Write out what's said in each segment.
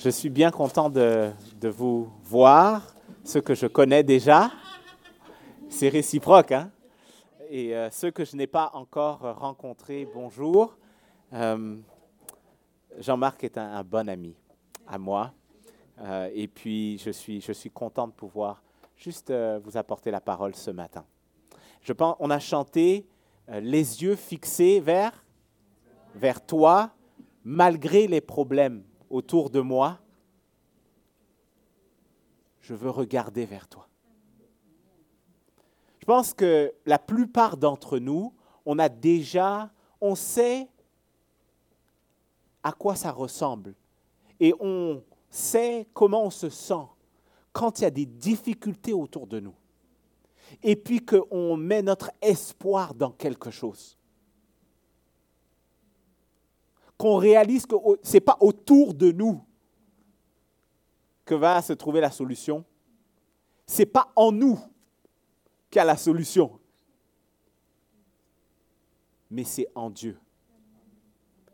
Je suis bien content de, vous voir, ceux que je connais déjà. C'est réciproque, hein? Et euh, ceux que je n'ai pas encore rencontrés, bonjour. Euh, Jean-Marc est un, bon ami à moi. Euh, et puis, je suis, je suis content de pouvoir juste vous apporter la parole ce matin. Je pense, on a chanté les yeux fixés vers, vers toi, malgré les problèmes autour de moi, je veux regarder vers toi. Je pense que la plupart d'entre nous, on a déjà, on sait à quoi ça ressemble et on sait comment on se sent quand il y a des difficultés autour de nous. Et puis qu'on met notre espoir dans quelque chose. Qu'on réalise que ce n'est pas autour de nous que va se trouver la solution. Ce n'est pas en nous qu'il y a la solution, mais c'est en Dieu.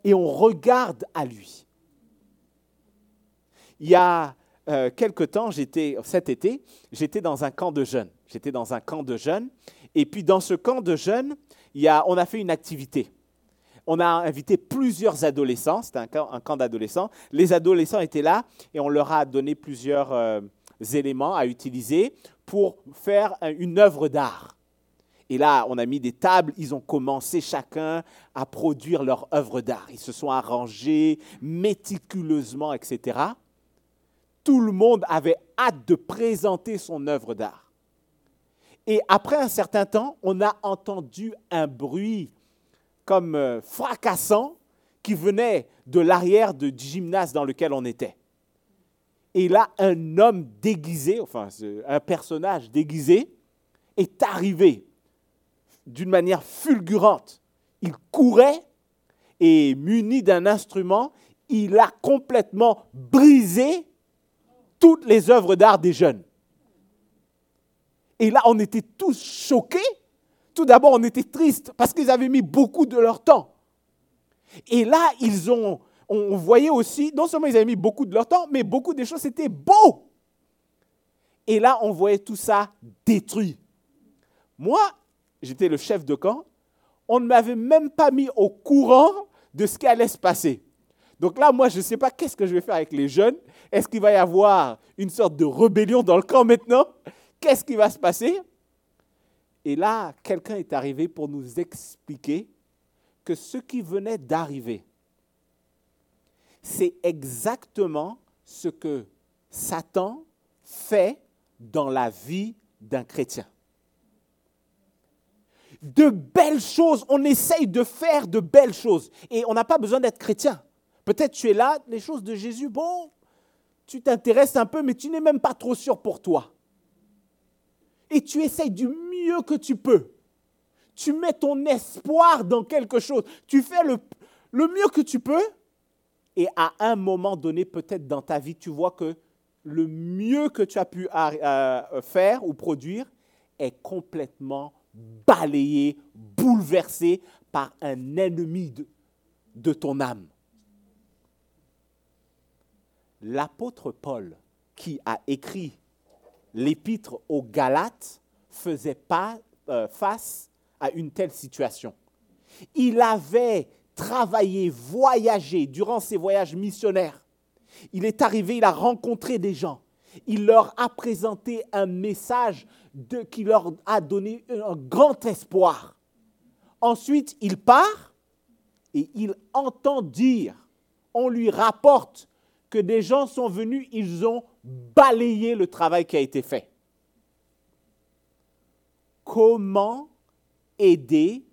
Et on regarde à lui. Il y a euh, quelque temps, j'étais, cet été, j'étais dans un camp de jeunes. J'étais dans un camp de jeunes. Et puis dans ce camp de jeunes, on a fait une activité on a invité plusieurs adolescents, c'était un camp, d'adolescents. Les adolescents étaient là et on leur a donné plusieurs euh, éléments à utiliser pour faire une œuvre d'art. Et là, on a mis des tables, ils ont commencé chacun à produire leur œuvre d'art. Ils se sont arrangés méticuleusement, etc. Tout le monde avait hâte de présenter son œuvre d'art. Et après un certain temps, on a entendu un bruit comme euh, fracassant qui venait de l'arrière du gymnase dans lequel on était. Et là, un homme déguisé, enfin un personnage déguisé, est arrivé d'une manière fulgurante. Il courait et muni d'un instrument, il a complètement brisé toutes les œuvres d'art des jeunes. Et là, on était tous choqués tout d'abord, on était triste parce qu'ils avaient mis beaucoup de leur temps. Et là, ils ont, on voyait aussi, non seulement ils avaient mis beaucoup de leur temps, mais beaucoup des choses étaient beaux. Et là, on voyait tout ça détruit. Moi, j'étais le chef de camp, on ne m'avait même pas mis au courant de ce qui allait se passer. Donc là, moi, je ne sais pas qu'est-ce que je vais faire avec les jeunes. Est-ce qu'il va y avoir une sorte de rébellion dans le camp maintenant? Qu'est-ce qui va se passer? Et là, quelqu'un est arrivé pour nous expliquer que ce qui venait d'arriver, c'est exactement ce que Satan fait dans la vie d'un chrétien. De belles choses, on essaye de faire de belles choses. Et on n'a pas besoin d'être chrétien. Peut-être tu es là, les choses de Jésus, bon, tu t'intéresses un peu, mais tu n'es même pas trop sûr pour toi. Et tu essayes du que tu peux. Tu mets ton espoir dans quelque chose. Tu fais le, mieux que tu peux. Et à un moment donné, peut-être dans ta vie, tu vois que le mieux que tu as pu euh, faire ou produire est complètement balayé, bouleversé par un ennemi de ton âme. L'apôtre Paul, qui a écrit l'épître aux Galates, faisait pas euh, face à une telle situation. Il avait travaillé, voyagé durant ses voyages missionnaires. Il est arrivé, il a rencontré des gens. Il leur a présenté un message qui leur a donné un grand espoir. Ensuite, il part et il entend dire, on lui rapporte que des gens sont venus, ils ont balayé le travail qui a été fait comment aider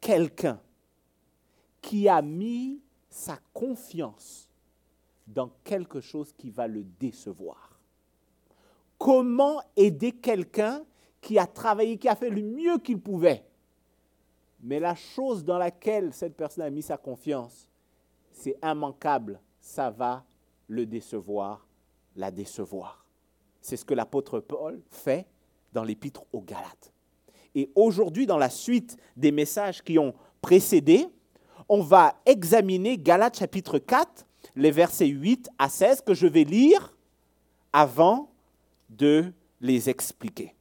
quelqu'un qui a mis sa confiance dans quelque chose qui va le décevoir. Comment aider quelqu'un qui a travaillé, qui a fait le mieux qu'il pouvait, mais la chose dans laquelle cette personne a mis sa confiance, c'est immanquable, ça va le décevoir, la décevoir. C'est ce que l'apôtre Paul fait dans l'épître aux Galates. Et aujourd'hui, dans la suite des messages qui ont précédé, on va examiner Galates chapitre 4, les versets 8 à 16 que je vais lire avant de les expliquer.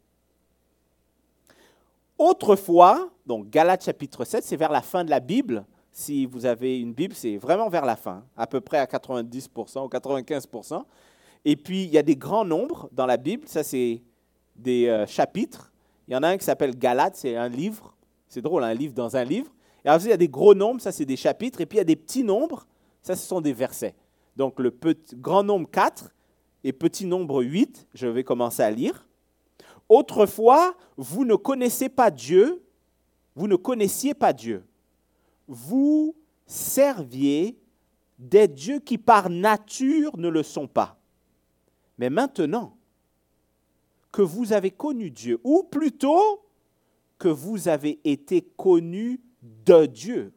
Autrefois, donc Galates chapitre 7, c'est vers la fin de la Bible. Si vous avez une Bible, c'est vraiment vers la fin, à peu près à 90% ou 95%. Et puis, il y a des grands nombres dans la Bible. Ça, c'est des euh, chapitres. Il y en a un qui s'appelle Galates, c'est un livre. C'est drôle, un livre dans un livre. Et ensuite, il y a des gros nombres, ça, c'est des chapitres. Et puis, il y a des petits nombres, ça, ce sont des versets. Donc, le petit, grand nombre 4 et petit nombre 8, je vais commencer à lire. Autrefois, vous ne connaissez pas Dieu, vous ne connaissiez pas Dieu. Vous serviez des dieux qui par nature ne le sont pas. Mais maintenant que vous avez connu Dieu, ou plutôt que vous avez été connu de Dieu,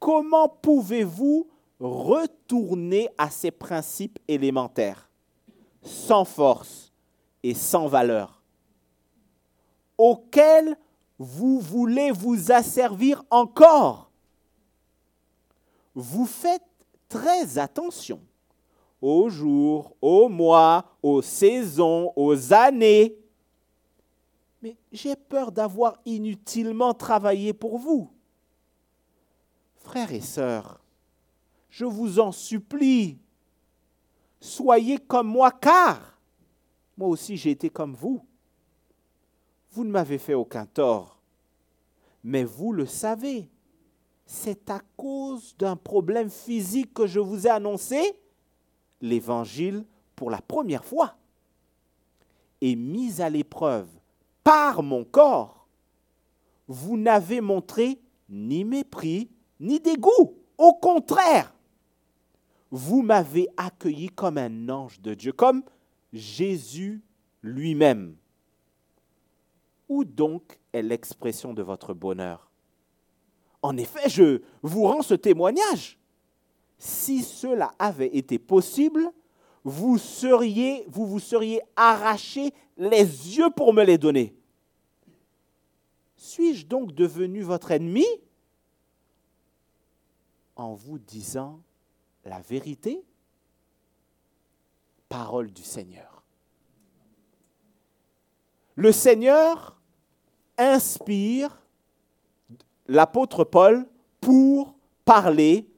comment pouvez-vous retourner à ces principes élémentaires, sans force et sans valeur, auxquels vous voulez vous asservir encore? Vous faites très attention aux jours, aux mois, aux saisons, aux années. Mais j'ai peur d'avoir inutilement travaillé pour vous. Frères et sœurs, je vous en supplie, soyez comme moi, car moi aussi j'ai été comme vous. Vous ne m'avez fait aucun tort, mais vous le savez, c'est à cause d'un problème physique que je vous ai annoncé l'Évangile pour la première fois et mis à l'épreuve par mon corps, vous n'avez montré ni mépris, ni dégoût. Au contraire, vous m'avez accueilli comme un ange de Dieu, comme Jésus lui-même. Où donc est l'expression de votre bonheur? En effet, je vous rends ce témoignage si cela avait été possible, vous seriez, vous vous seriez arraché les yeux pour me les donner. Suis-je donc devenu votre ennemi en vous disant la vérité? Parole du Seigneur. Le Seigneur inspire l'apôtre Paul pour parler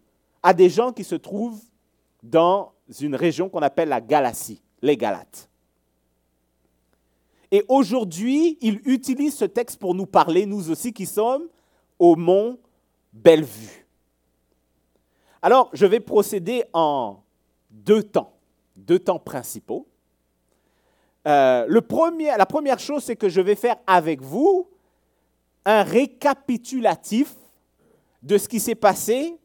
à des gens qui se trouvent dans une région qu'on appelle la Galatie, les Galates. Et aujourd'hui, il utilise ce texte pour nous parler, nous aussi qui sommes au mont Bellevue. Alors, je vais procéder en deux temps, deux temps principaux. Euh, la première chose, c'est que je vais faire avec vous un récapitulatif de ce qui s'est passé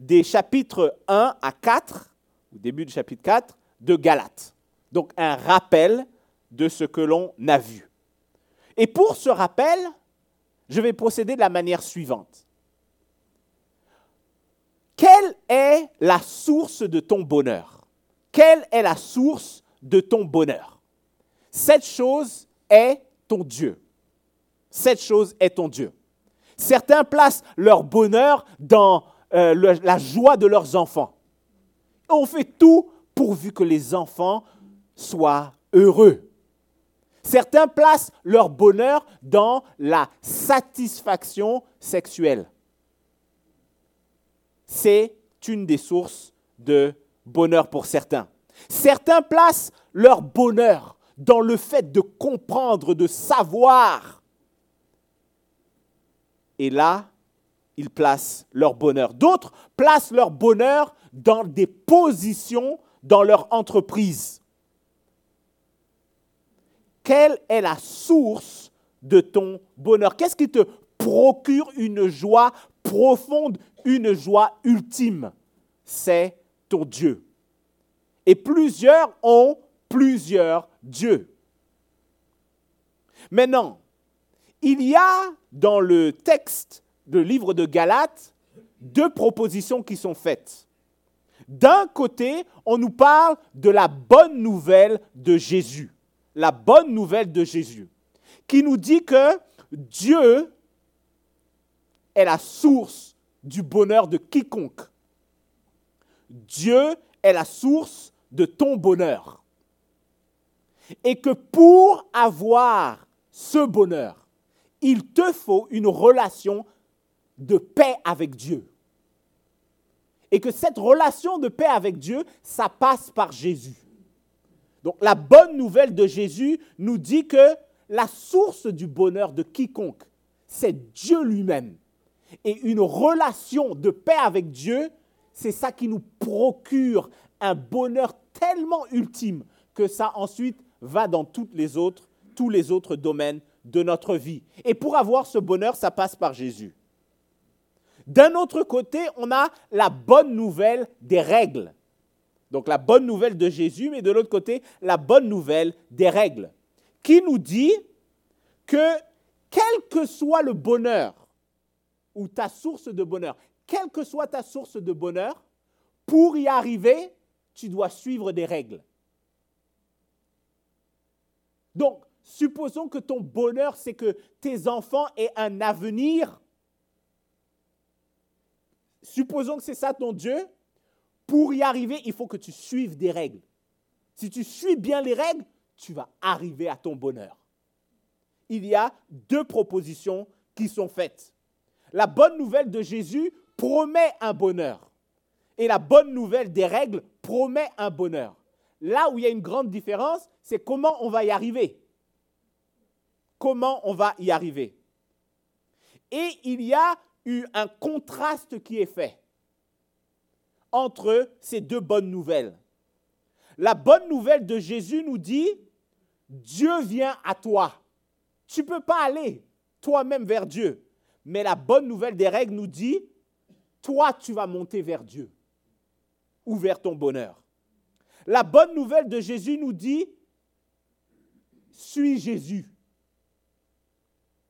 des chapitres 1 à 4, au début du chapitre 4, de Galates. Donc un rappel de ce que l'on a vu. Et pour ce rappel, je vais procéder de la manière suivante. Quelle est la source de ton bonheur? Quelle est la source de ton bonheur? Cette chose est ton Dieu. Cette chose est ton Dieu. Certains placent leur bonheur dans euh, la joie de leurs enfants. On fait tout pourvu que les enfants soient heureux. Certains placent leur bonheur dans la satisfaction sexuelle. C'est une des sources de bonheur pour certains. Certains placent leur bonheur dans le fait de comprendre, de savoir. Et là, ils placent leur bonheur. D'autres placent leur bonheur dans des positions dans leur entreprise. Quelle est la source de ton bonheur? Qu'est-ce qui te procure une joie profonde, une joie ultime? C'est ton Dieu. Et plusieurs ont plusieurs dieux. Maintenant, il y a dans le texte le livre de Galates deux propositions qui sont faites. D'un côté, on nous parle de la bonne nouvelle de Jésus, la bonne nouvelle de Jésus, qui nous dit que Dieu est la source du bonheur de quiconque Dieu est la source de ton bonheur. Et que pour avoir ce bonheur, il te faut une relation de paix avec Dieu. Et que cette relation de paix avec Dieu, ça passe par Jésus. Donc la bonne nouvelle de Jésus nous dit que la source du bonheur de quiconque, c'est Dieu lui-même. Et une relation de paix avec Dieu, c'est ça qui nous procure un bonheur tellement ultime que ça ensuite va dans toutes les autres, tous les autres domaines de notre vie. Et pour avoir ce bonheur, ça passe par Jésus. D'un autre côté, on a la bonne nouvelle des règles. Donc la bonne nouvelle de Jésus, mais de l'autre côté, la bonne nouvelle des règles, qui nous dit que quel que soit le bonheur ou ta source de bonheur, quelle que soit ta source de bonheur, pour y arriver, tu dois suivre des règles. Donc, supposons que ton bonheur, c'est que tes enfants aient un avenir. Supposons que c'est ça ton Dieu. Pour y arriver, il faut que tu suives des règles. Si tu suis bien les règles, tu vas arriver à ton bonheur. Il y a deux propositions qui sont faites. La bonne nouvelle de Jésus promet un bonheur. Et la bonne nouvelle des règles promet un bonheur. Là où il y a une grande différence, c'est comment on va y arriver. Comment on va y arriver. Et il y a eu un contraste qui est fait entre ces deux bonnes nouvelles. La bonne nouvelle de Jésus nous dit, Dieu vient à toi. Tu ne peux pas aller toi-même vers Dieu. Mais la bonne nouvelle des règles nous dit, toi, tu vas monter vers Dieu ou vers ton bonheur. La bonne nouvelle de Jésus nous dit, suis Jésus.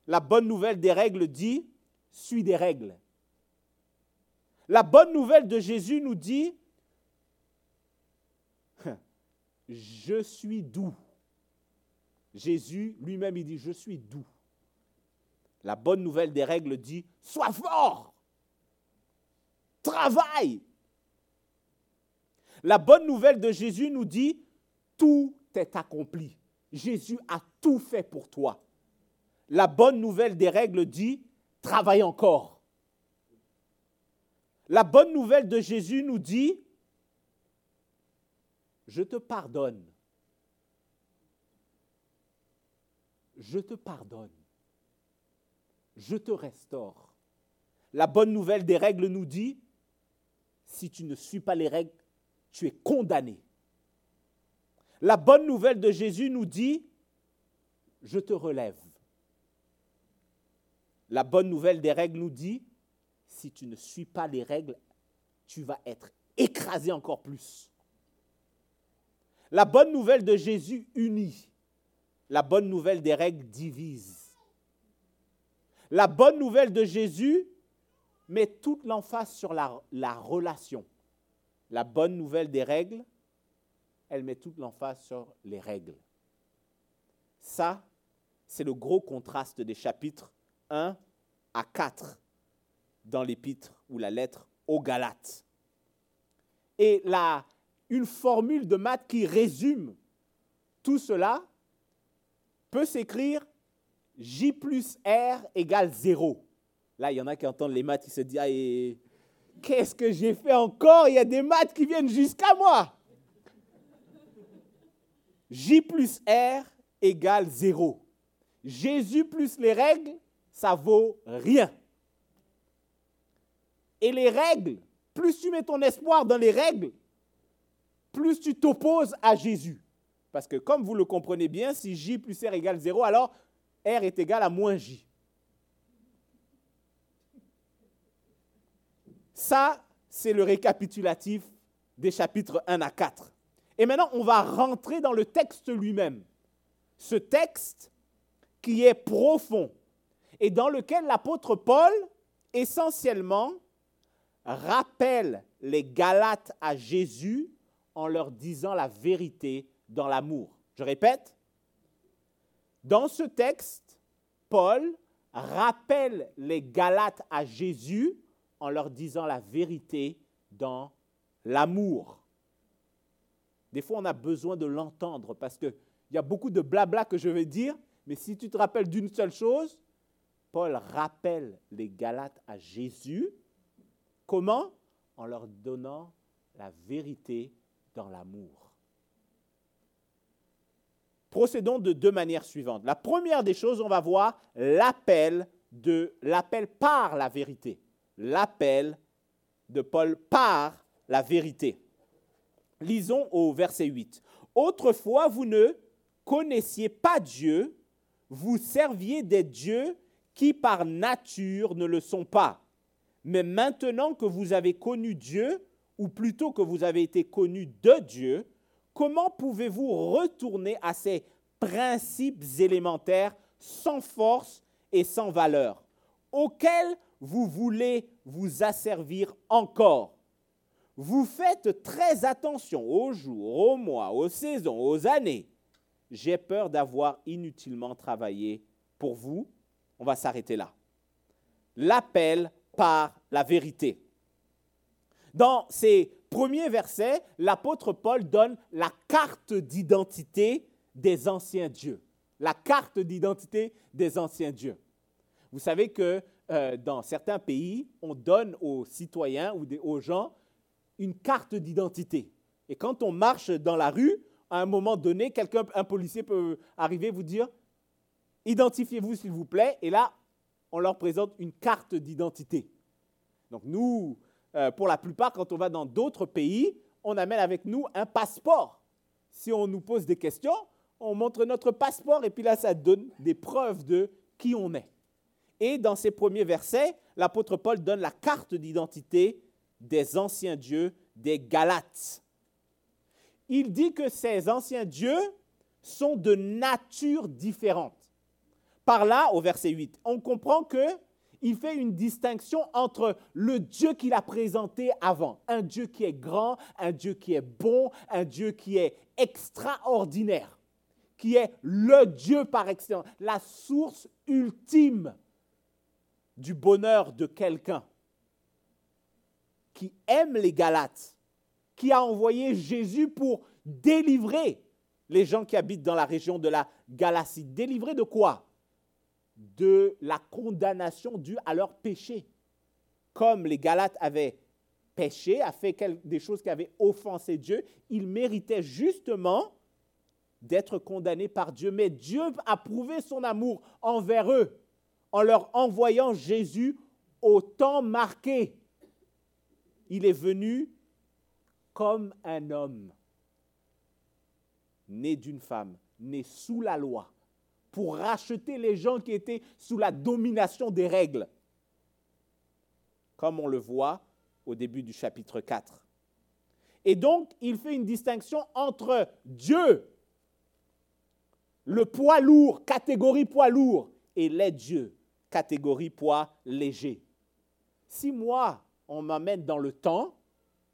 La bonne nouvelle des règles dit, suis des règles. La bonne nouvelle de Jésus nous dit, je suis doux. Jésus lui-même, il dit, je suis doux. La bonne nouvelle des règles dit, sois fort, travaille. La bonne nouvelle de Jésus nous dit, tout est accompli. Jésus a tout fait pour toi. La bonne nouvelle des règles dit, travaille encore. La bonne nouvelle de Jésus nous dit, je te pardonne. Je te pardonne. Je te restaure. La bonne nouvelle des règles nous dit, si tu ne suis pas les règles, tu es condamné. La bonne nouvelle de Jésus nous dit, je te relève. La bonne nouvelle des règles nous dit, si tu ne suis pas les règles, tu vas être écrasé encore plus. La bonne nouvelle de Jésus unit. La bonne nouvelle des règles divise. La bonne nouvelle de Jésus met toute l'emphase sur la, la, relation. La bonne nouvelle des règles, elle met toute l'emphase sur les règles. Ça, c'est le gros contraste des chapitres 1 à 4 dans l'épître ou la lettre aux Galates. Et là, une formule de maths qui résume tout cela peut s'écrire J plus R égale 0. Là, il y en a qui entendent les maths, ils se disent ah, Qu'est-ce que j'ai fait encore? Il y a des maths qui viennent jusqu'à moi. J plus R égale 0. Jésus plus les règles, ça vaut rien. Et les règles, plus tu mets ton espoir dans les règles, plus tu t'opposes à Jésus. Parce que comme vous le comprenez bien, si J plus R égale 0, alors R est égal à moins J. Ça, c'est le récapitulatif des chapitres 1 à 4. Et maintenant, on va rentrer dans le texte lui-même. Ce texte qui est profond et dans lequel l'apôtre Paul, essentiellement, rappelle les Galates à Jésus en leur disant la vérité dans l'amour. Je répète, dans ce texte, Paul rappelle les Galates à Jésus en leur disant la vérité dans l'amour. Des fois, on a besoin de l'entendre parce qu'il y a beaucoup de blabla que je vais dire, mais si tu te rappelles d'une seule chose, Paul rappelle les Galates à Jésus. Comment? En leur donnant la vérité dans l'amour. Procédons de deux manières suivantes. La première des choses, on va voir l'appel de l'appel par la vérité. L'appel de Paul par la vérité. Lisons au verset 8. Autrefois, vous ne connaissiez pas Dieu, vous serviez des dieux qui par nature ne le sont pas. Mais maintenant que vous avez connu Dieu, ou plutôt que vous avez été connu de Dieu, comment pouvez-vous retourner à ces principes élémentaires sans force et sans valeur, auxquels vous voulez vous asservir encore? Vous faites très attention aux jours, aux mois, aux saisons, aux années. J'ai peur d'avoir inutilement travaillé pour vous. On va s'arrêter là. L'appel par la vérité. Dans ces premiers versets, l'apôtre Paul donne la carte d'identité des anciens dieux. La carte d'identité des anciens dieux. Vous savez que euh, dans certains pays, on donne aux citoyens ou aux gens une carte d'identité. Et quand on marche dans la rue, à un moment donné, quelqu'un, un policier peut arriver et vous dire Identifiez-vous s'il vous plaît. Et là, on leur présente une carte d'identité. Donc nous, euh, pour la plupart, quand on va dans d'autres pays, on amène avec nous un passeport. Si on nous pose des questions, on montre notre passeport et puis là, ça donne des preuves de qui on est. Et dans ces premiers versets, l'apôtre Paul donne la carte d'identité des anciens dieux des Galates. Il dit que ces anciens dieux sont de nature différente. Par là, au verset 8, on comprend que il fait une distinction entre le Dieu qu'il a présenté avant, un Dieu qui est grand, un Dieu qui est bon, un Dieu qui est extraordinaire, qui est le Dieu par excellence, la source ultime du bonheur de quelqu'un, qui aime les Galates, qui a envoyé Jésus pour délivrer les gens qui habitent dans la région de la Galatie. Délivrer de quoi? De la condamnation due à leur péché. Comme les Galates avaient péché, a fait des choses qui avaient offensé Dieu, ils méritaient justement d'être condamnés par Dieu. Mais Dieu a prouvé son amour envers eux en leur envoyant Jésus au temps marqué. Il est venu comme un homme, né d'une femme, né sous la loi pour racheter les gens qui étaient sous la domination des règles, comme on le voit au début du chapitre 4. Et donc, il fait une distinction entre Dieu, le poids lourd, catégorie poids lourd, et les dieux, catégorie poids léger. Si moi, on m'amène dans le temps,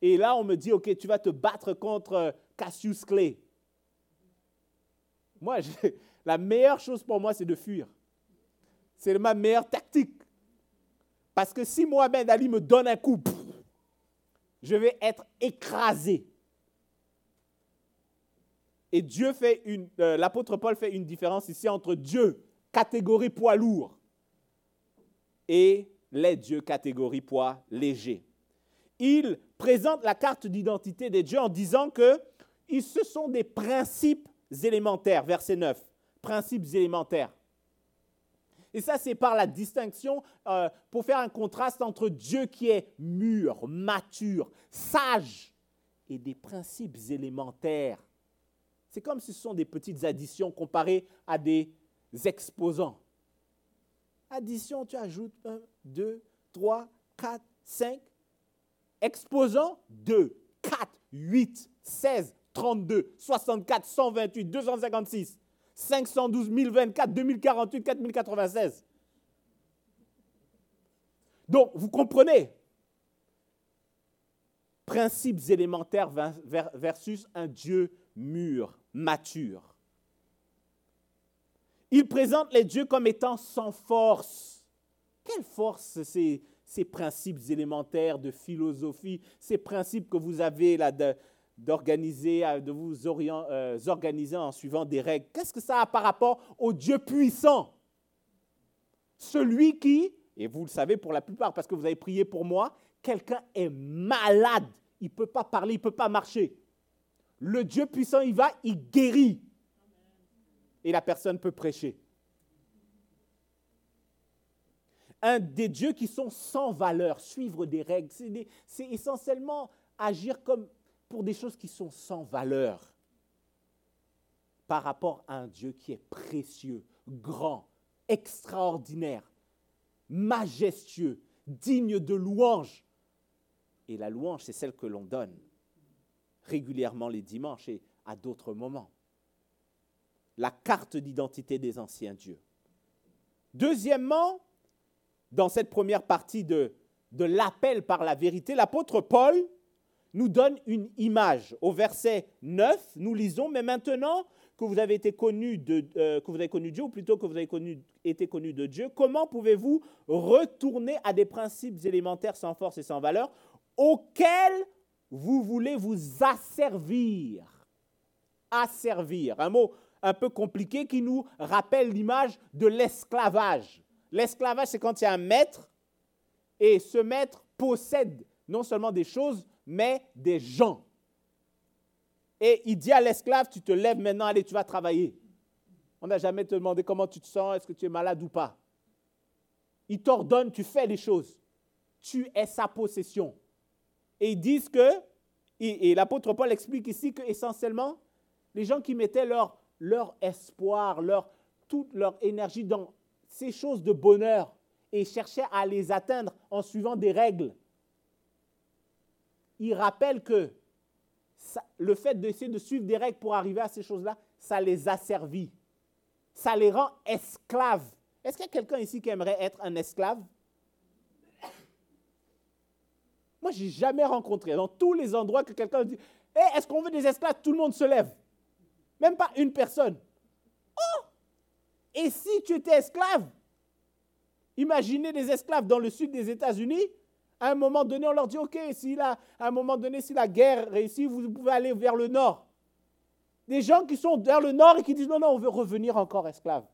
et là, on me dit, OK, tu vas te battre contre Cassius Clay. Moi, la meilleure chose pour moi, c'est de fuir. C'est ma meilleure tactique. Parce que si Mohamed Ali me donne un coup, je vais être écrasé. Et Dieu fait une, euh, l'apôtre Paul fait une différence ici entre Dieu, catégorie poids lourd, et les dieux, catégorie poids léger. Il présente la carte d'identité des dieux en disant que ce sont des principes élémentaires, verset 9, principes élémentaires. Et ça, c'est par la distinction, euh, pour faire un contraste entre Dieu qui est mûr, mature, sage, et des principes élémentaires. C'est comme si ce sont des petites additions comparées à des exposants. Addition, tu ajoutes 1, 2, 3, 4, 5. Exposant 2, 4, 8, 16, 32, 64, 128, 256, 512, 1024, 2048, 4096. Donc, vous comprenez? Principes élémentaires versus un Dieu mûr, mature. Il présente les dieux comme étant sans force. Quelle force ces, ces principes élémentaires de philosophie, ces principes que vous avez là d'organiser, de vous euh, organiser en suivant des règles. Qu'est-ce que ça a par rapport au Dieu puissant? Celui qui, et vous le savez pour la plupart parce que vous avez prié pour moi, quelqu'un est malade, il ne peut pas parler, il ne peut pas marcher. Le Dieu puissant, il va, il guérit. Et la personne peut prêcher. Un des dieux qui sont sans valeur, suivre des règles, c'est essentiellement agir comme pour des choses qui sont sans valeur par rapport à un Dieu qui est précieux, grand, extraordinaire, majestueux, digne de louange. Et la louange, c'est celle que l'on donne régulièrement les dimanches et à d'autres moments. La carte d'identité des anciens dieux. Deuxièmement, dans cette première partie de, de l'appel par la vérité, l'apôtre Paul nous donne une image. Au verset 9, nous lisons, mais maintenant que vous avez été connu de, euh, que vous avez connu Dieu, ou plutôt que vous avez été connu de Dieu, comment pouvez-vous retourner à des principes élémentaires sans force et sans valeur auxquels vous voulez vous asservir? Asservir, un mot un peu compliqué qui nous rappelle l'image de l'esclavage. L'esclavage, c'est quand il y a un maître et ce maître possède non seulement des choses, mais des gens. Et il dit à l'esclave, tu te lèves maintenant, allez, tu vas travailler. On n'a jamais te demandé comment tu te sens, est-ce que tu es malade ou pas. Il t'ordonne, tu fais les choses. Tu es sa possession. Et ils disent que, et, l'apôtre Paul explique ici que essentiellement, les gens qui mettaient leur, leur espoir, leur, toute leur énergie dans ces choses de bonheur et cherchaient à les atteindre en suivant des règles, ils rappellent que le fait d'essayer de suivre des règles pour arriver à ces choses-là, ça les a servis. Ça les rend esclaves. Est-ce qu'il y a quelqu'un ici qui aimerait être un esclave? Moi, je n'ai jamais rencontré dans tous les endroits que quelqu'un dit hey, Est-ce qu'on veut des esclaves Tout le monde se lève. Même pas une personne. Oh Et si tu étais esclave? Imaginez des esclaves dans le sud des États-Unis. À un moment donné, on leur dit Ok, si à un moment donné, si la guerre réussit, vous pouvez aller vers le nord. Des gens qui sont vers le nord et qui disent Non, non, on veut revenir encore esclave.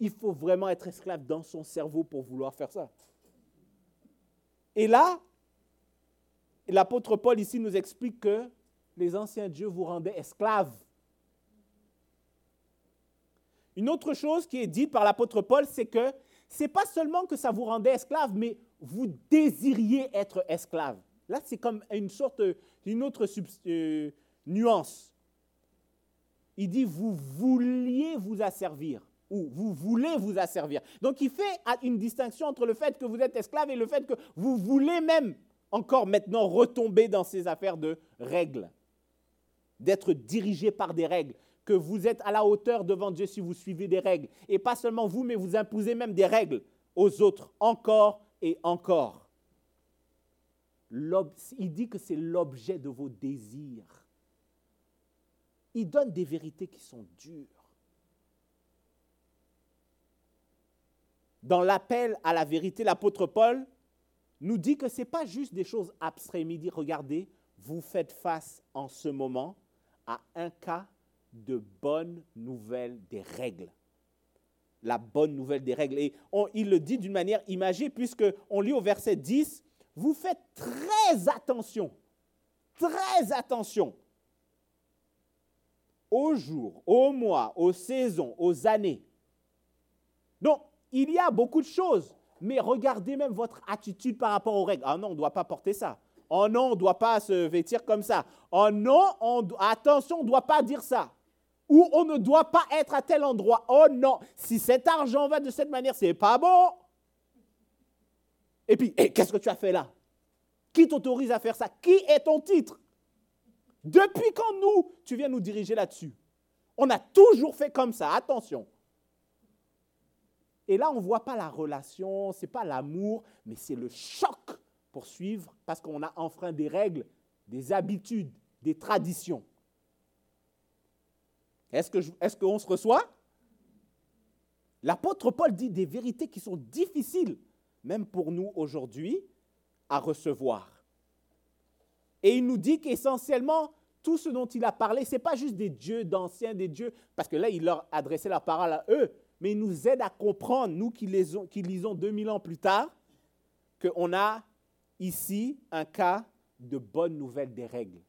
Il faut vraiment être esclave dans son cerveau pour vouloir faire ça. Et là, l'apôtre Paul ici nous explique que les anciens dieux vous rendaient esclaves. Une autre chose qui est dite par l'apôtre Paul, c'est que ce n'est pas seulement que ça vous rendait esclave, mais vous désiriez être esclave. Là, c'est comme une sorte, une autre euh, nuance. Il dit, vous vouliez vous asservir ou vous voulez vous asservir. Donc il fait une distinction entre le fait que vous êtes esclave et le fait que vous voulez même encore maintenant retomber dans ces affaires de règles, d'être dirigé par des règles, que vous êtes à la hauteur devant Dieu si vous suivez des règles. Et pas seulement vous, mais vous imposez même des règles aux autres, encore et encore. Il dit que c'est l'objet de vos désirs. Il donne des vérités qui sont dures. dans l'appel à la vérité, l'apôtre Paul nous dit que ce n'est pas juste des choses abstraites, il dit, regardez, vous faites face en ce moment à un cas de bonne nouvelle des règles. La bonne nouvelle des règles. Et il le dit d'une manière imagée, puisqu'on lit au verset 10, vous faites très attention, très attention aux jours, aux mois, aux saisons, aux années. Donc, il y a beaucoup de choses, mais regardez même votre attitude par rapport aux règles. Ah non, on ne doit pas porter ça. Oh non, on ne doit pas se vêtir comme ça. Oh non, attention, on ne doit pas dire ça. Ou on ne doit pas être à tel endroit. Oh non, si cet argent va de cette manière, c'est pas bon. Et puis, eh, qu'est-ce que tu as fait là? Qui t'autorise à faire ça? Qui est ton titre? Depuis quand nous, tu viens nous diriger là-dessus? On a toujours fait comme ça, attention. Et là, on ne voit pas la relation, ce n'est pas l'amour, mais c'est le choc pour suivre parce qu'on a enfreint des règles, des habitudes, des traditions. Est-ce qu'on se reçoit? L'apôtre Paul dit des vérités qui sont difficiles, même pour nous aujourd'hui, à recevoir. Et il nous dit qu'essentiellement, tout ce dont il a parlé, ce n'est pas juste des dieux d'anciens, des dieux, parce que là, il leur adressait la parole à eux, mais il nous aide à comprendre, nous qui, les qui lisons 2000 ans plus tard, qu'on a ici un cas de bonne nouvelle des règles.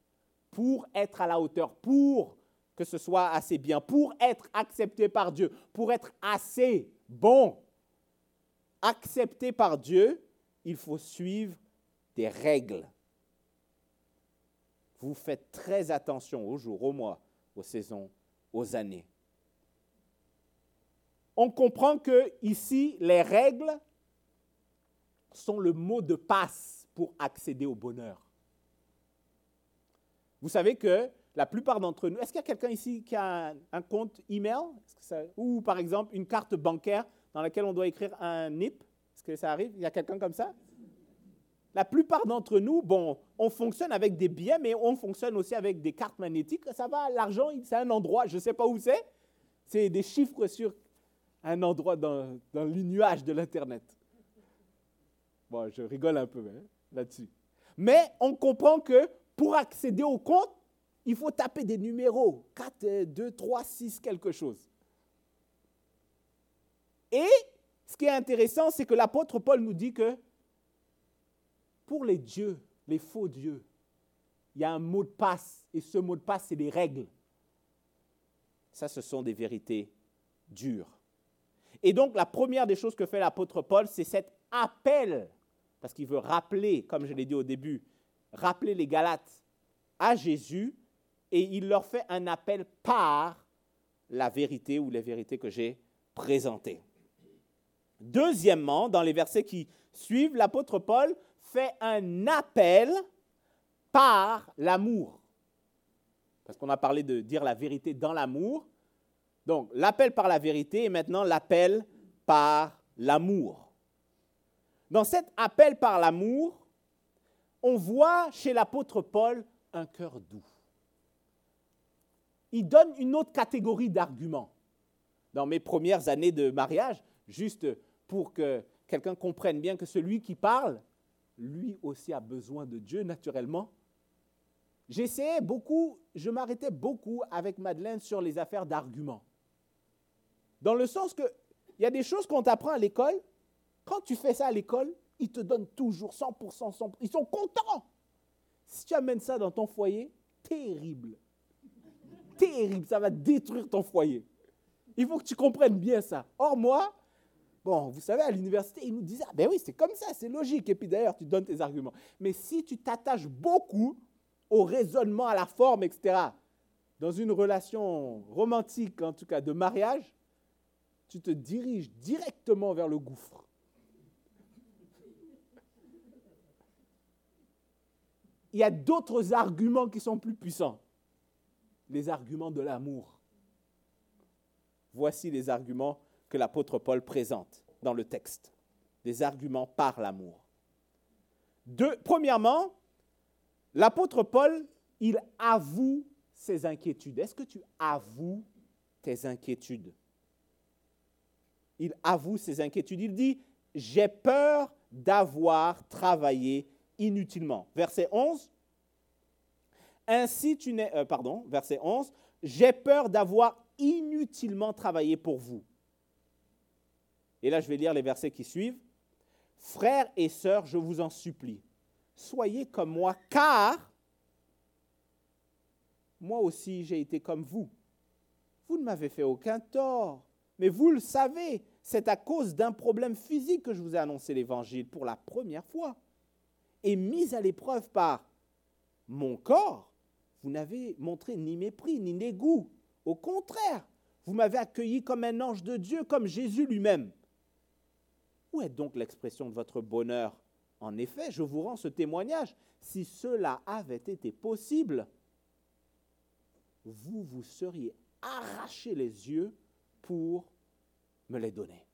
Pour être à la hauteur, pour que ce soit assez bien, pour être accepté par Dieu, pour être assez bon, accepté par Dieu, il faut suivre des règles. Vous faites très attention aux jours, aux mois, aux saisons, aux années. On comprend que ici, les règles sont le mot de passe pour accéder au bonheur. Vous savez que la plupart d'entre nous, est-ce qu'il y a quelqu'un ici qui a un, compte email? Ou par exemple une carte bancaire dans laquelle on doit écrire un NIP Est-ce que ça arrive? Il y a quelqu'un comme ça? La plupart d'entre nous, bon, on fonctionne avec des billets, mais on fonctionne aussi avec des cartes magnétiques. Ça va, l'argent, c'est un endroit, je ne sais pas où c'est. C'est des chiffres sur un endroit dans, dans les nuages de l'Internet. Bon, je rigole un peu hein, là-dessus. Mais on comprend que pour accéder au compte, il faut taper des numéros 4, 2, 3, 6, quelque chose. Et ce qui est intéressant, c'est que l'apôtre Paul nous dit que pour les dieux, les faux dieux, il y a un mot de passe, et ce mot de passe, c'est des règles. Ça, ce sont des vérités dures. Et donc, la première des choses que fait l'apôtre Paul, c'est cet appel, parce qu'il veut rappeler, comme je l'ai dit au début, rappeler les Galates à Jésus, et il leur fait un appel par la vérité ou les vérités que j'ai présentées. Deuxièmement, dans les versets qui suivent, l'apôtre Paul fait un appel par l'amour. Parce qu'on a parlé de dire la vérité dans l'amour. Donc, l'appel par la vérité et maintenant l'appel par l'amour. Dans cet appel par l'amour, on voit chez l'apôtre Paul un cœur doux. Il donne une autre catégorie d'arguments. Dans mes premières années de mariage, juste pour que quelqu'un comprenne bien que celui qui parle, lui aussi a besoin de Dieu naturellement. J'essayais beaucoup, je m'arrêtais beaucoup avec Madeleine sur les affaires d'arguments. Dans le sens que il y a des choses qu'on t'apprend à l'école, quand tu fais ça à l'école, ils te donnent toujours 100%, 100%, ils sont contents. Si tu amènes ça dans ton foyer, terrible. Terrible, ça va détruire ton foyer. Il faut que tu comprennes bien ça. Or, moi, bon, vous savez, à l'université, ils nous disaient, ah ben oui, c'est comme ça, c'est logique. Et puis d'ailleurs, tu donnes tes arguments. Mais si tu t'attaches beaucoup au raisonnement, à la forme, etc., dans une relation romantique, en tout cas de mariage, tu te diriges directement vers le gouffre. Il y a d'autres arguments qui sont plus puissants. Les arguments de l'amour. Voici les arguments que l'apôtre Paul présente dans le texte. Des arguments par l'amour. premièrement, l'apôtre Paul, il avoue ses inquiétudes. Est-ce que tu avoues tes inquiétudes? Il avoue ses inquiétudes. Il dit, j'ai peur d'avoir travaillé inutilement. Verset 11. Ainsi tu n'es, euh, pardon, verset 11, j'ai peur d'avoir inutilement travaillé pour vous. Et là, je vais lire les versets qui suivent. Frères et sœurs, je vous en supplie, soyez comme moi, car moi aussi j'ai été comme vous. Vous ne m'avez fait aucun tort, mais vous le savez, c'est à cause d'un problème physique que je vous ai annoncé l'Évangile pour la première fois. Et mis à l'épreuve par mon corps, vous n'avez montré ni mépris, ni dégoût. Au contraire, vous m'avez accueilli comme un ange de Dieu, comme Jésus lui-même. Où est donc l'expression de votre bonheur? En effet, je vous rends ce témoignage. Si cela avait été possible, vous vous seriez arraché les yeux pour me les donner.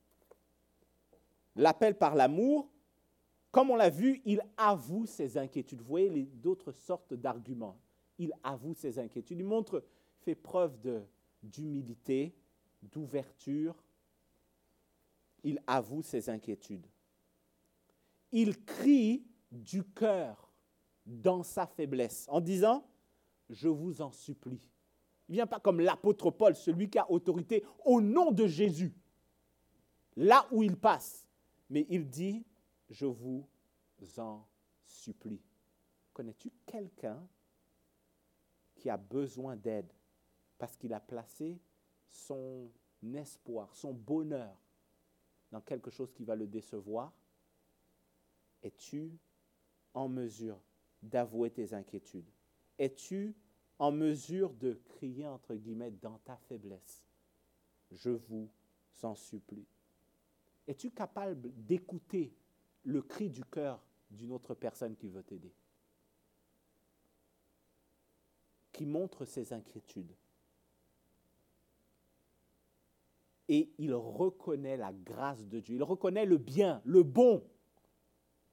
L'appel par l'amour, comme on l'a vu, il avoue ses inquiétudes. Vous voyez d'autres sortes d'arguments. Il avoue ses inquiétudes. Il montre, fait preuve d'humilité, d'ouverture. il avoue ses inquiétudes. Il crie du cœur dans sa faiblesse en disant, je vous en supplie. Il ne vient pas comme l'apôtre Paul, celui qui a autorité au nom de Jésus, là où il passe. Mais il dit, je vous en supplie. Connais-tu quelqu'un qui a besoin d'aide parce qu'il a placé son espoir, son bonheur dans quelque chose qui va le décevoir. Es-tu en mesure d'avouer tes inquiétudes? Es-tu en mesure de crier, entre guillemets, dans ta faiblesse Je vous en supplie. Es-tu capable d'écouter le cri du cœur d'une autre personne qui veut t'aider? Qui montre ses inquiétudes et il reconnaît la grâce de Dieu. Il reconnaît le bien, le bon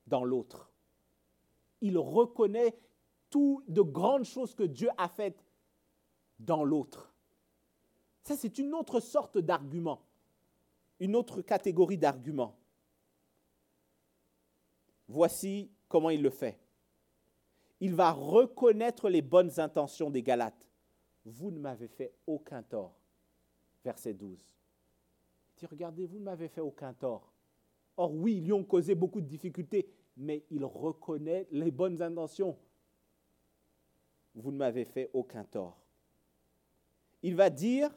dans l'autre. Il reconnaît tout de grandes choses que Dieu a faites dans l'autre. Ça, c'est une autre sorte d'argument, une autre catégorie d'argument. Voici comment il le fait. Il va reconnaître les bonnes intentions des Galates. Vous ne m'avez fait aucun tort. Verset 12. Il dit, regardez, vous ne m'avez fait aucun tort. Or, oui, ils lui ont causé beaucoup de difficultés, mais il reconnaît les bonnes intentions. Vous ne m'avez fait aucun tort. Il va dire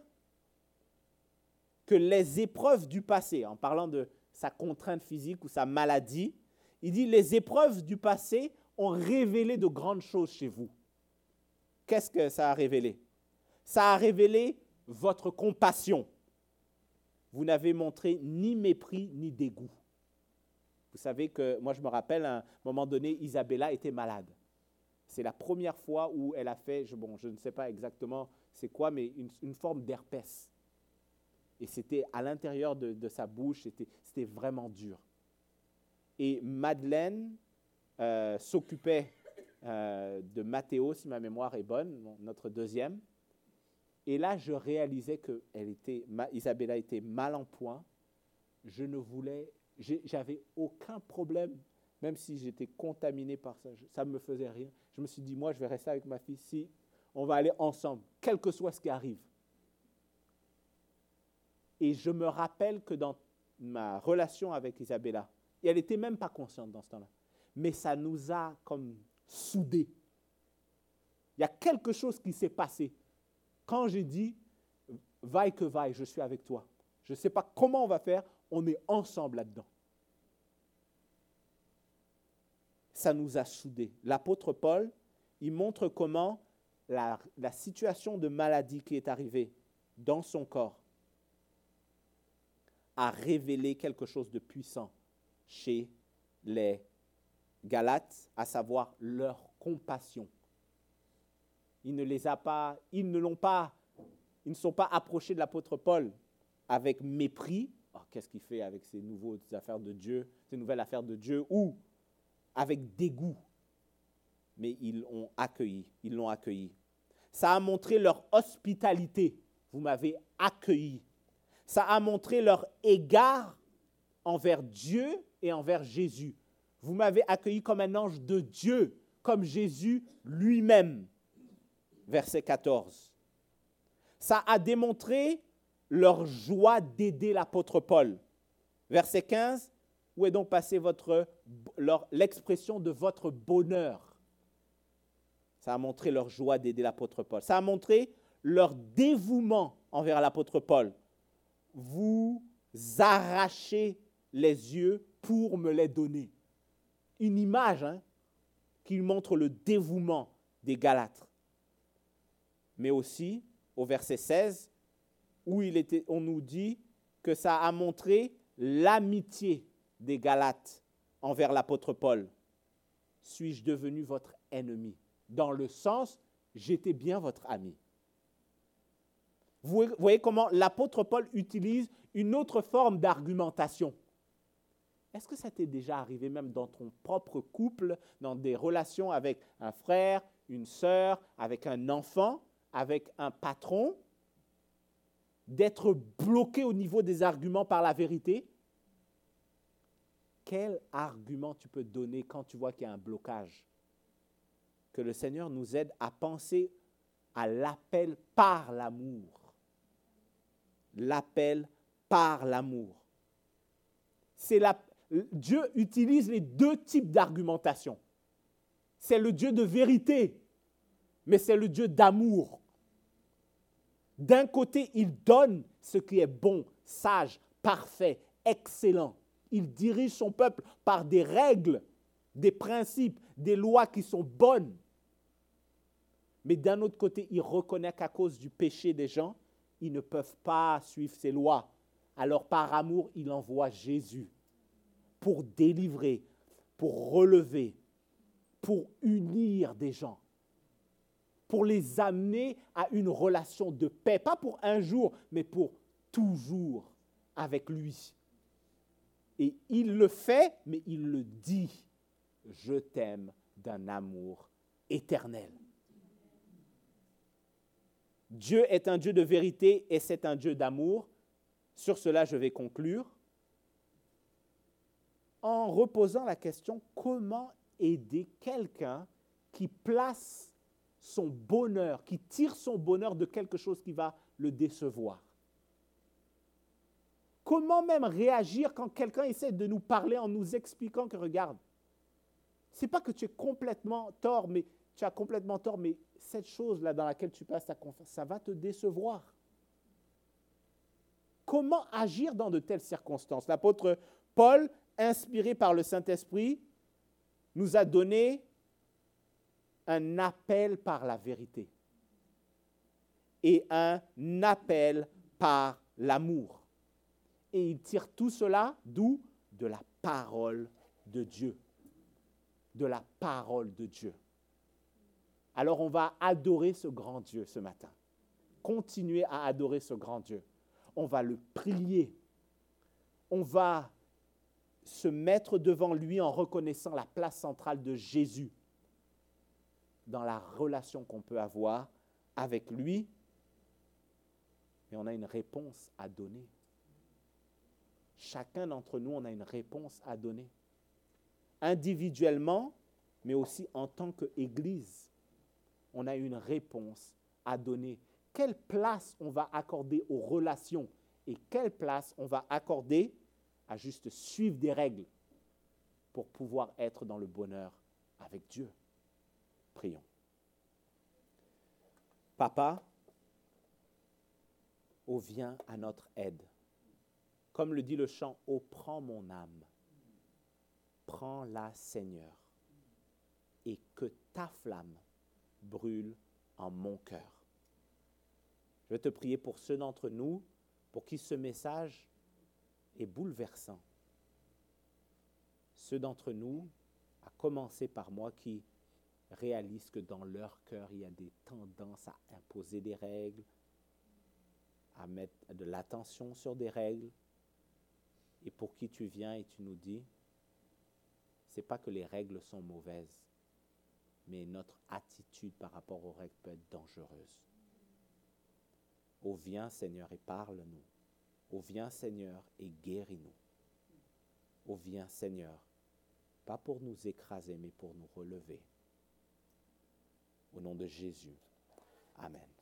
que les épreuves du passé, en parlant de sa contrainte physique ou sa maladie, il dit les épreuves du passé ont révélé de grandes choses chez vous. Qu'est-ce que ça a révélé? Ça a révélé votre compassion. Vous n'avez montré ni mépris ni dégoût. Vous savez que, moi je me rappelle, à un moment donné, Isabella était malade. C'est la première fois où elle a fait, je, bon, je ne sais pas exactement c'est quoi, mais une, forme d'herpès. Et c'était à l'intérieur de, sa bouche, c'était vraiment dur. Et Madeleine euh, s'occupait euh, de Mathéo, si ma mémoire est bonne, notre deuxième. Et là, je réalisais que elle était, Isabella était mal en point. Je ne voulais, j'avais aucun problème, même si j'étais contaminé par ça. Ça ne me faisait rien. Je me suis dit, moi, je vais rester avec ma fille. Si on va aller ensemble, quel que soit ce qui arrive. Et je me rappelle que dans ma relation avec Isabella, et elle n'était même pas consciente dans ce temps-là, mais ça nous a comme soudés. Il y a quelque chose qui s'est passé. Quand j'ai dit, vaille que vaille, je suis avec toi. Je ne sais pas comment on va faire, on est ensemble là-dedans. Ça nous a soudés. L'apôtre Paul, il montre comment la, la, situation de maladie qui est arrivée dans son corps a révélé quelque chose de puissant chez les Galates, à savoir leur compassion. Il ne les a pas, ils ne l'ont pas, ils ne sont pas approchés de l'apôtre Paul avec mépris. Oh, qu'est-ce qu'il fait avec ces nouvelles affaires de Dieu, ces nouvelles affaires de Dieu, ou avec dégoût. Mais ils ont accueilli, ils l'ont accueilli. Ça a montré leur hospitalité. Vous m'avez accueilli. Ça a montré leur égard envers Dieu et envers Jésus. Vous m'avez accueilli comme un ange de Dieu, comme Jésus lui-même. Verset 14. Ça a démontré leur joie d'aider l'apôtre Paul. Verset 15. Où est donc passée l'expression de votre bonheur? Ça a montré leur joie d'aider l'apôtre Paul. Ça a montré leur dévouement envers l'apôtre Paul. Vous arrachez les yeux pour me les donner. Une image hein, qui montre le dévouement des Galates. Mais aussi, au verset 16, où on nous dit que ça a montré l'amitié des Galates envers l'apôtre Paul. Suis-je devenu votre ennemi? Dans le sens, j'étais bien votre ami. Vous voyez comment l'apôtre Paul utilise une autre forme d'argumentation. Est-ce que ça t'est déjà arrivé même dans ton propre couple, dans des relations avec un frère, une sœur, avec un enfant, avec un patron, d'être bloqué au niveau des arguments par la vérité? Quel argument tu peux donner quand tu vois qu'il y a un blocage? Que le Seigneur nous aide à penser à l'appel par l'amour. L'appel par l'amour. C'est la, Dieu utilise les deux types d'argumentation. C'est le Dieu de vérité, mais c'est le Dieu d'amour. D'un côté, il donne ce qui est bon, sage, parfait, excellent. Il dirige son peuple par des règles, des principes, des lois qui sont bonnes. Mais d'un autre côté, il reconnaît qu'à cause du péché des gens, ils ne peuvent pas suivre ces lois. Alors par amour, il envoie Jésus pour délivrer, pour relever, pour unir des gens, pour les amener à une relation de paix, pas pour un jour, mais pour toujours avec lui. Et il le fait, mais il le dit, je t'aime d'un amour éternel. Dieu est un Dieu de vérité et c'est un Dieu d'amour. Sur cela, je vais conclure en reposant la question comment aider quelqu'un qui place son bonheur, qui tire son bonheur de quelque chose qui va le décevoir? Comment même réagir quand quelqu'un essaie de nous parler en nous expliquant que regarde, c'est pas que tu es complètement tort, mais tu as complètement tort, mais cette chose-là dans laquelle tu passes ta confiance, ça va te décevoir. Comment agir dans de telles circonstances? L'apôtre Paul, inspiré par le Saint-Esprit, nous a donné un appel par la vérité et un appel par l'amour. Et il tire tout cela d'où? De la parole de Dieu. De la parole de Dieu. Alors on va adorer ce grand Dieu ce matin. Continuer à adorer ce grand Dieu. On va le prier. On va se mettre devant lui en reconnaissant la place centrale de Jésus dans la relation qu'on peut avoir avec lui. Et on a une réponse à donner. Chacun d'entre nous, on a une réponse à donner. Individuellement, mais aussi en tant qu'Église, on a une réponse à donner. Quelle place on va accorder aux relations et quelle place on va accorder à juste suivre des règles pour pouvoir être dans le bonheur avec Dieu. Prions. Papa, ô viens à notre aide. Comme le dit le chant, ô prends mon âme, prends-la Seigneur, et que ta flamme brûle en mon cœur. Je vais te prier pour ceux d'entre nous pour qui ce message est bouleversant. Ceux d'entre nous, à commencer par moi, qui réalisent que dans leur cœur, il y a des tendances à imposer des règles, à mettre de l'attention sur des règles, et pour qui tu viens et tu nous dis, c'est pas que les règles sont mauvaises, mais notre attitude par rapport aux règles peut être dangereuse. Oh, viens Seigneur et parle-nous. Oh viens Seigneur et guéris-nous. Oh viens Seigneur, pas pour nous écraser, mais pour nous relever. Au nom de Jésus. Amen.